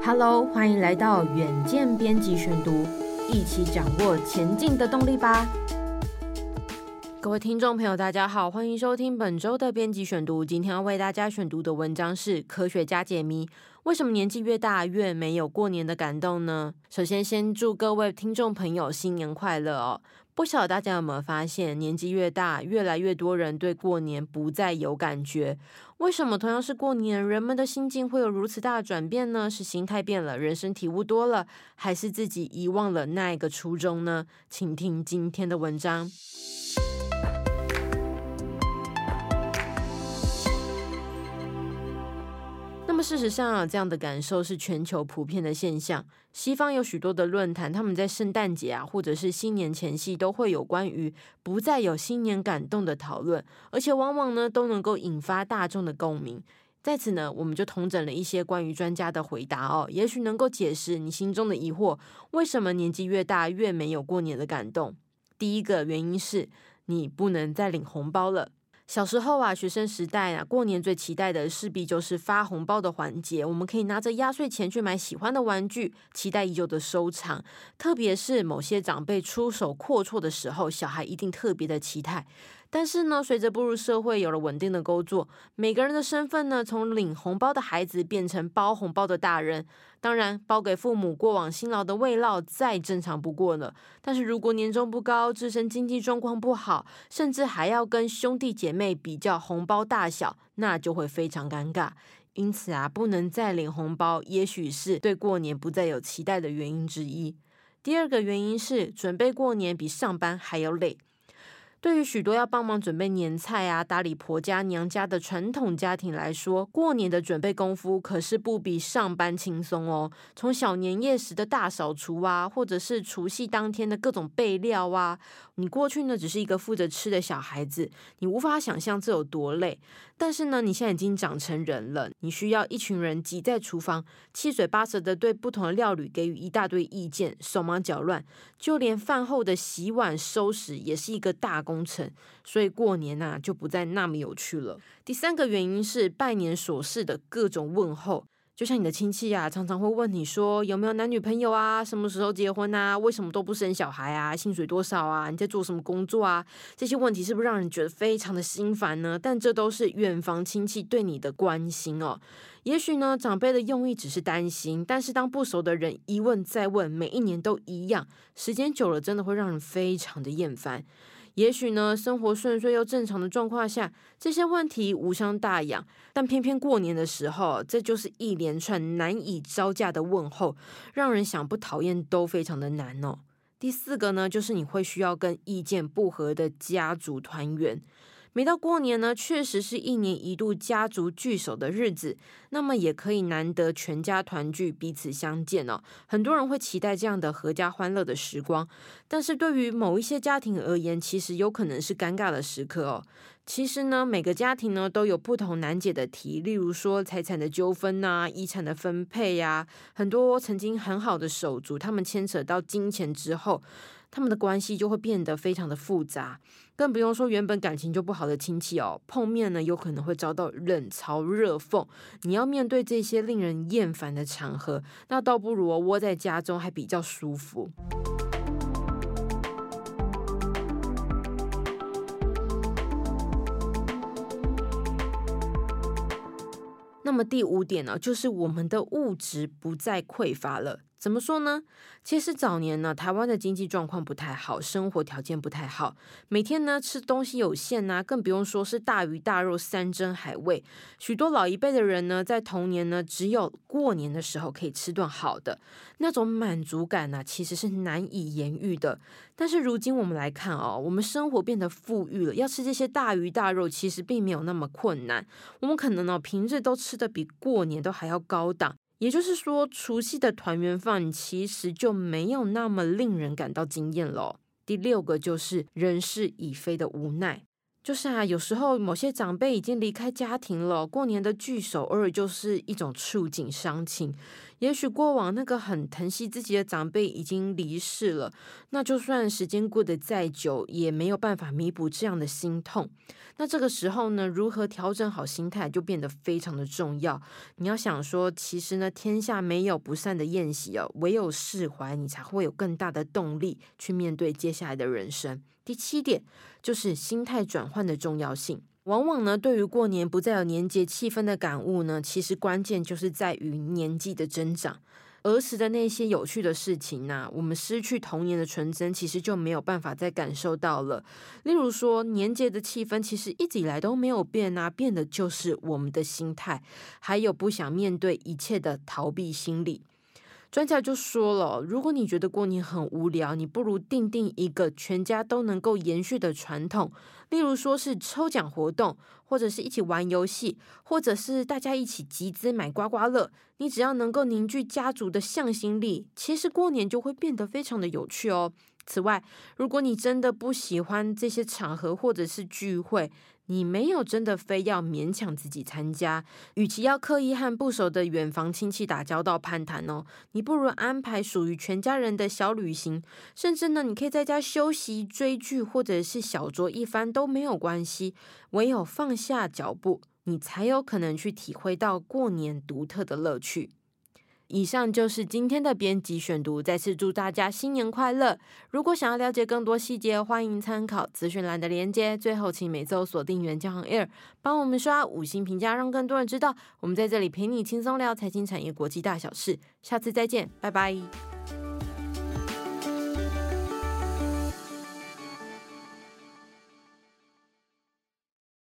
Hello，欢迎来到远见编辑选读，一起掌握前进的动力吧。各位听众朋友，大家好，欢迎收听本周的编辑选读。今天要为大家选读的文章是《科学家解谜：为什么年纪越大越没有过年的感动呢？》首先，先祝各位听众朋友新年快乐哦。不晓得大家有没有发现，年纪越大，越来越多人对过年不再有感觉。为什么同样是过年，人们的心境会有如此大的转变呢？是心态变了，人生体悟多了，还是自己遗忘了那一个初衷呢？请听今天的文章。么事实上啊，这样的感受是全球普遍的现象。西方有许多的论坛，他们在圣诞节啊，或者是新年前夕，都会有关于不再有新年感动的讨论，而且往往呢都能够引发大众的共鸣。在此呢，我们就统整了一些关于专家的回答哦，也许能够解释你心中的疑惑：为什么年纪越大越没有过年的感动？第一个原因是你不能再领红包了。小时候啊，学生时代啊，过年最期待的势必就是发红包的环节。我们可以拿着压岁钱去买喜欢的玩具，期待已久的收藏。特别是某些长辈出手阔绰的时候，小孩一定特别的期待。但是呢，随着步入社会，有了稳定的工作，每个人的身份呢，从领红包的孩子变成包红包的大人。当然，包给父母过往辛劳的慰劳再正常不过了。但是如果年终不高，自身经济状况不好，甚至还要跟兄弟姐妹比较红包大小，那就会非常尴尬。因此啊，不能再领红包，也许是对过年不再有期待的原因之一。第二个原因是，准备过年比上班还要累。对于许多要帮忙准备年菜啊、打理婆家娘家的传统家庭来说，过年的准备功夫可是不比上班轻松哦。从小年夜时的大扫除啊，或者是除夕当天的各种备料啊，你过去呢只是一个负责吃的小孩子，你无法想象这有多累。但是呢，你现在已经长成人了，你需要一群人挤在厨房，七嘴八舌的对不同的料理给予一大堆意见，手忙脚乱，就连饭后的洗碗收拾也是一个大工程，所以过年呐、啊、就不再那么有趣了。第三个原因是拜年琐事的各种问候。就像你的亲戚啊，常常会问你说有没有男女朋友啊，什么时候结婚啊，为什么都不生小孩啊，薪水多少啊，你在做什么工作啊？这些问题是不是让人觉得非常的心烦呢？但这都是远房亲戚对你的关心哦。也许呢，长辈的用意只是担心，但是当不熟的人一问再问，每一年都一样，时间久了真的会让人非常的厌烦。也许呢，生活顺遂又正常的状况下，这些问题无伤大雅。但偏偏过年的时候，这就是一连串难以招架的问候，让人想不讨厌都非常的难哦。第四个呢，就是你会需要跟意见不合的家族团圆。每到过年呢，确实是一年一度家族聚首的日子，那么也可以难得全家团聚，彼此相见哦。很多人会期待这样的阖家欢乐的时光，但是对于某一些家庭而言，其实有可能是尴尬的时刻哦。其实呢，每个家庭呢都有不同难解的题，例如说财产的纠纷呐、遗产的分配呀，很多曾经很好的手足，他们牵扯到金钱之后。他们的关系就会变得非常的复杂，更不用说原本感情就不好的亲戚哦，碰面呢有可能会遭到冷嘲热讽。你要面对这些令人厌烦的场合，那倒不如窝在家中还比较舒服。那么第五点呢，就是我们的物质不再匮乏了。怎么说呢？其实早年呢，台湾的经济状况不太好，生活条件不太好，每天呢吃东西有限呐、更不用说是大鱼大肉、山珍海味。许多老一辈的人呢，在童年呢，只有过年的时候可以吃顿好的，那种满足感呢、其实是难以言喻的。但是如今我们来看哦，我们生活变得富裕了，要吃这些大鱼大肉，其实并没有那么困难。我们可能呢，平日都吃得比过年都还要高档。也就是说，除夕的团圆饭其实就没有那么令人感到惊艳了。第六个就是人事已非的无奈。就是啊，有时候某些长辈已经离开家庭了，过年的聚首偶尔就是一种触景伤情。也许过往那个很疼惜自己的长辈已经离世了，那就算时间过得再久，也没有办法弥补这样的心痛。那这个时候呢，如何调整好心态就变得非常的重要。你要想说，其实呢，天下没有不散的宴席哦，唯有释怀，你才会有更大的动力去面对接下来的人生。第七点就是心态转换的重要性。往往呢，对于过年不再有年节气氛的感悟呢，其实关键就是在于年纪的增长。儿时的那些有趣的事情呢、啊，我们失去童年的纯真，其实就没有办法再感受到了。例如说，年节的气氛其实一直以来都没有变啊，变的就是我们的心态，还有不想面对一切的逃避心理。专家就说了，如果你觉得过年很无聊，你不如定定一个全家都能够延续的传统，例如说是抽奖活动，或者是一起玩游戏，或者是大家一起集资买刮刮乐。你只要能够凝聚家族的向心力，其实过年就会变得非常的有趣哦。此外，如果你真的不喜欢这些场合或者是聚会，你没有真的非要勉强自己参加，与其要刻意和不熟的远房亲戚打交道攀谈哦，你不如安排属于全家人的小旅行，甚至呢，你可以在家休息、追剧或者是小酌一番都没有关系。唯有放下脚步，你才有可能去体会到过年独特的乐趣。以上就是今天的编辑选读，再次祝大家新年快乐！如果想要了解更多细节，欢迎参考资讯栏的连接。最后，请每周锁定原创 Air，帮我们刷五星评价，让更多人知道我们在这里陪你轻松聊财经产业国际大小事。下次再见，拜拜。